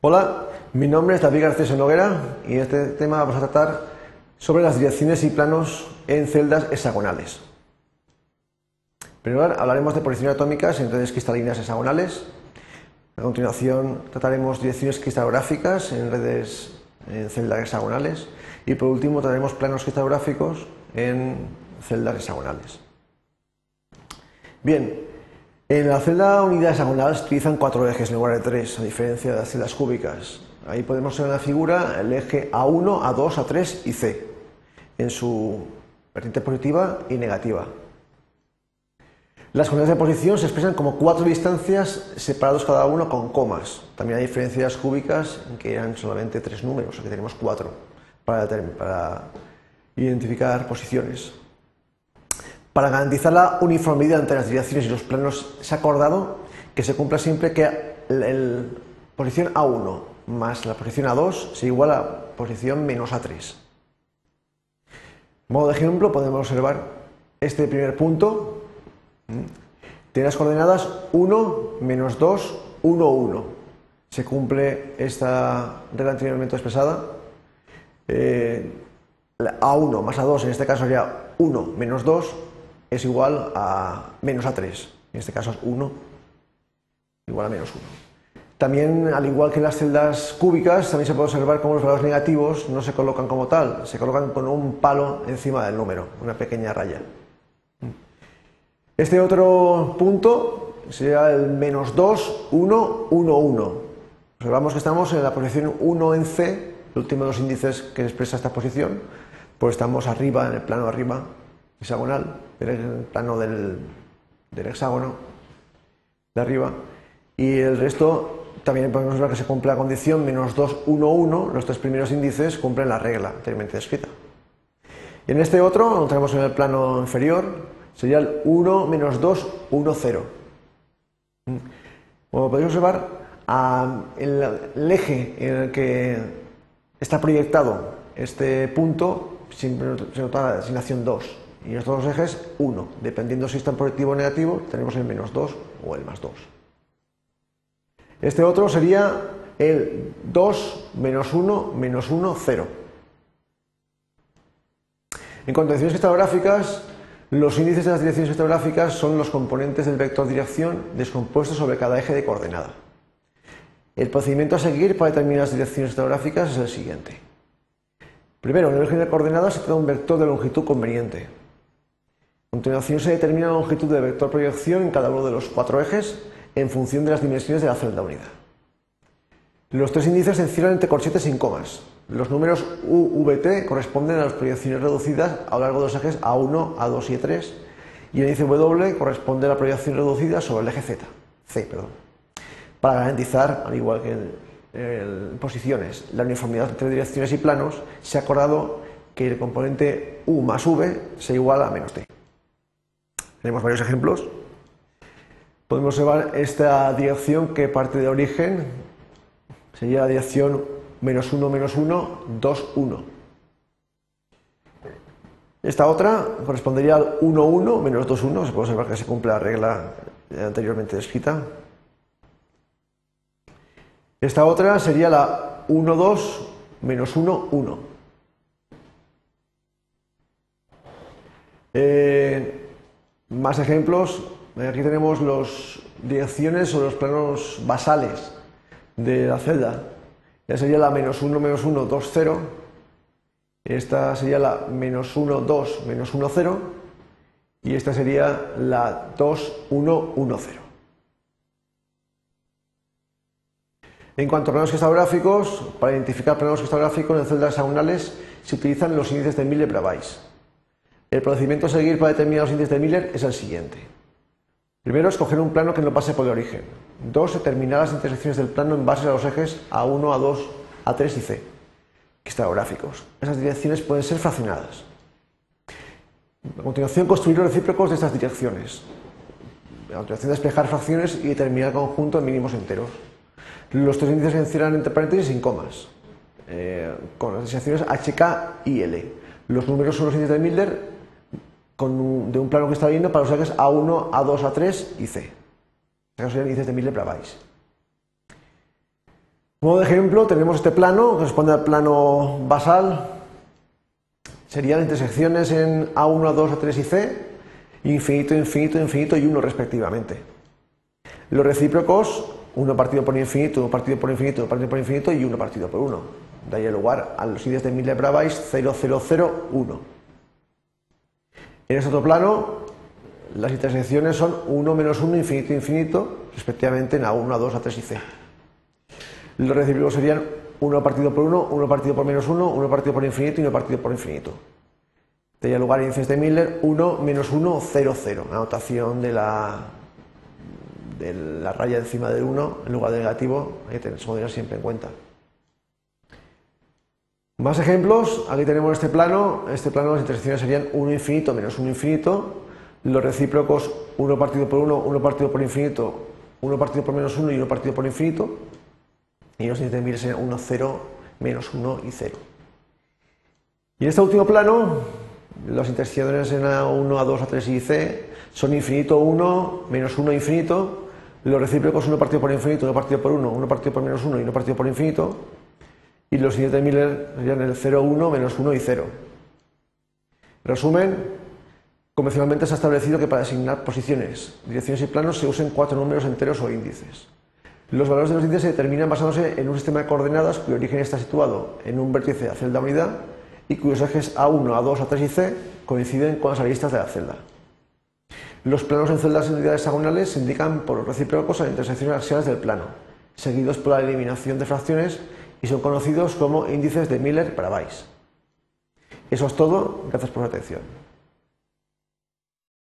Hola, mi nombre es David García Noguera y en este tema vamos a tratar sobre las direcciones y planos en celdas hexagonales. Primero hablaremos de posiciones atómicas en redes cristalinas hexagonales. A continuación trataremos direcciones cristalográficas en redes en celdas hexagonales. Y por último trataremos planos cristalográficos en celdas hexagonales. Bien, en la celda unidad hexagonal se utilizan cuatro ejes en lugar de tres, a diferencia de las celdas cúbicas. Ahí podemos ver en la figura el eje A1, A2, A3 y C, en su vertiente positiva y negativa. Las unidades de posición se expresan como cuatro distancias separados cada uno con comas. También hay diferencias cúbicas en que eran solamente tres números, aquí tenemos cuatro para identificar posiciones. Para garantizar la uniformidad entre las direcciones y los planos, se ha acordado que se cumpla siempre que la posición A1 más la posición A2 se iguala a posición menos A3. Modo de ejemplo, podemos observar este primer punto. Tiene las coordenadas 1, menos 2, 1, 1. Se cumple esta regla anteriormente expresada. Eh, A1 más A2 en este caso sería 1 menos 2 es igual a menos a 3. En este caso es 1 igual a menos 1. También, al igual que en las celdas cúbicas, también se puede observar cómo los valores negativos no se colocan como tal, se colocan con un palo encima del número, una pequeña raya. Este otro punto sería el menos 2, 1, 1, 1. Observamos que estamos en la posición 1 en C, el último de los índices que expresa esta posición, pues estamos arriba, en el plano arriba, hexagonal, el plano del, hexágono de arriba, y el resto también podemos ver que se cumple la condición menos 2, 1, 1, los tres primeros índices cumplen la regla anteriormente descrita. Y en este otro, lo tenemos en el plano inferior, sería el 1 menos 2, 1, 0. Como podéis observar, el, eje en el que está proyectado este punto se nota la designación 2 y estos dos ejes 1. Dependiendo si está en positivo o negativo, tenemos el menos 2 o el más 2. Este otro sería el 2 menos 1 menos 1, 0. En cuanto a direcciones cristográficas, los índices de las direcciones cristográficas son los componentes del vector dirección descompuestos sobre cada eje de coordenada. El procedimiento a seguir para determinar las direcciones cristográficas es el siguiente. Primero, en el eje de coordenadas se trata un vector de longitud conveniente. A continuación se determina la longitud de vector proyección en cada uno de los cuatro ejes en función de las dimensiones de la celda unidad. Los tres índices se encierran entre corchetes sin comas. Los números U, V, T corresponden a las proyecciones reducidas a lo largo de los ejes A1, A2 y A3 y el índice W corresponde a la proyección reducida sobre el eje Z, C. Perdón. Para garantizar, al igual que en, posiciones, la uniformidad entre direcciones y planos, se ha acordado que el componente U más V se iguala a menos T. Tenemos varios ejemplos. Podemos observar esta dirección que parte de origen, sería la dirección menos 1, menos 1, 2, 1. Esta otra correspondería al 1, 1, menos 2, 1. Se puede observar que se cumple la regla anteriormente descrita. Esta otra sería la 1, 2, menos 1, 1. Eh, más ejemplos. Aquí tenemos las direcciones o los planos basales de la celda. Ya sería la menos 1, menos 1, 2, 0. Esta sería la menos 1, 2, menos 1, 0. Y esta sería la 2, 1, 1, 0. En cuanto a planos cristográficos, para identificar planos cristográficos en celdas hexagonales se utilizan los índices de Miller-Bravais. El procedimiento a seguir para determinar los índices de Miller es el siguiente. Primero, escoger un plano que no pase por el origen. Dos, determinar las intersecciones del plano en base a los ejes A1, A2, A3 y C, cristográficos. Esas direcciones pueden ser fraccionadas. A continuación, construir los recíprocos de estas direcciones. A continuación, despejar fracciones y determinar conjunto mínimos enteros. Los tres índices se encierran entre paréntesis sin comas, eh, con las intersecciones HK y L. Los números son los índices de Miller de un plano que está viendo para los ejes A1, A2, A3 y C. Estos serían índices de Miller-Bravais. Como ejemplo, tenemos este plano, que corresponde al plano basal. Serían intersecciones en A1, A2, A3 y C, infinito, infinito, infinito y 1 respectivamente. Los recíprocos, 1 partido por infinito, 1 partido por infinito, 1 partido por infinito y 1 partido por 1. De ahí el lugar a los índices de Miller-Bravais 0001. En este otro plano, las intersecciones son 1 menos 1, infinito, infinito, respectivamente en A1, A2, A3 y C. Los recíprocos serían 1 partido por 1, 1 partido por menos 1, 1 partido por infinito y 1 partido por infinito. Tendría lugar índices de Miller 1 menos 1, 0, 0. Anotación de la, de la raya encima del 1 en lugar de negativo, hay que tener, siempre en cuenta. Más ejemplos, aquí tenemos este plano, este plano las intersecciones serían 1 infinito menos 1 infinito, los recíprocos 1 partido por 1, 1 partido por infinito, 1 partido por menos 1 y 1 partido por infinito, y los Miller serían 1, 0, menos 1 y 0. Y en este último plano, las intersecciones en A1, A2, A3 y C son infinito 1, menos 1 infinito, los recíprocos 1 partido por infinito, 1 partido por 1, 1 partido por menos 1 y 1 partido por infinito, y los siguientes de Miller serían el 0, 1, menos 1 y 0. Resumen, convencionalmente se ha establecido que para asignar posiciones, direcciones y planos se usen cuatro números enteros o índices. Los valores de los índices se determinan basándose en un sistema de coordenadas cuyo origen está situado en un vértice de la celda unidad y cuyos ejes A1, A2, A3 y C coinciden con las aristas de la celda. Los planos en celdas en unidades hexagonales se indican por los recíprocos a las intersecciones axiales del plano, seguidos por la eliminación de fracciones y son conocidos como índices de Miller para Weiss. Eso es todo, gracias por su atención.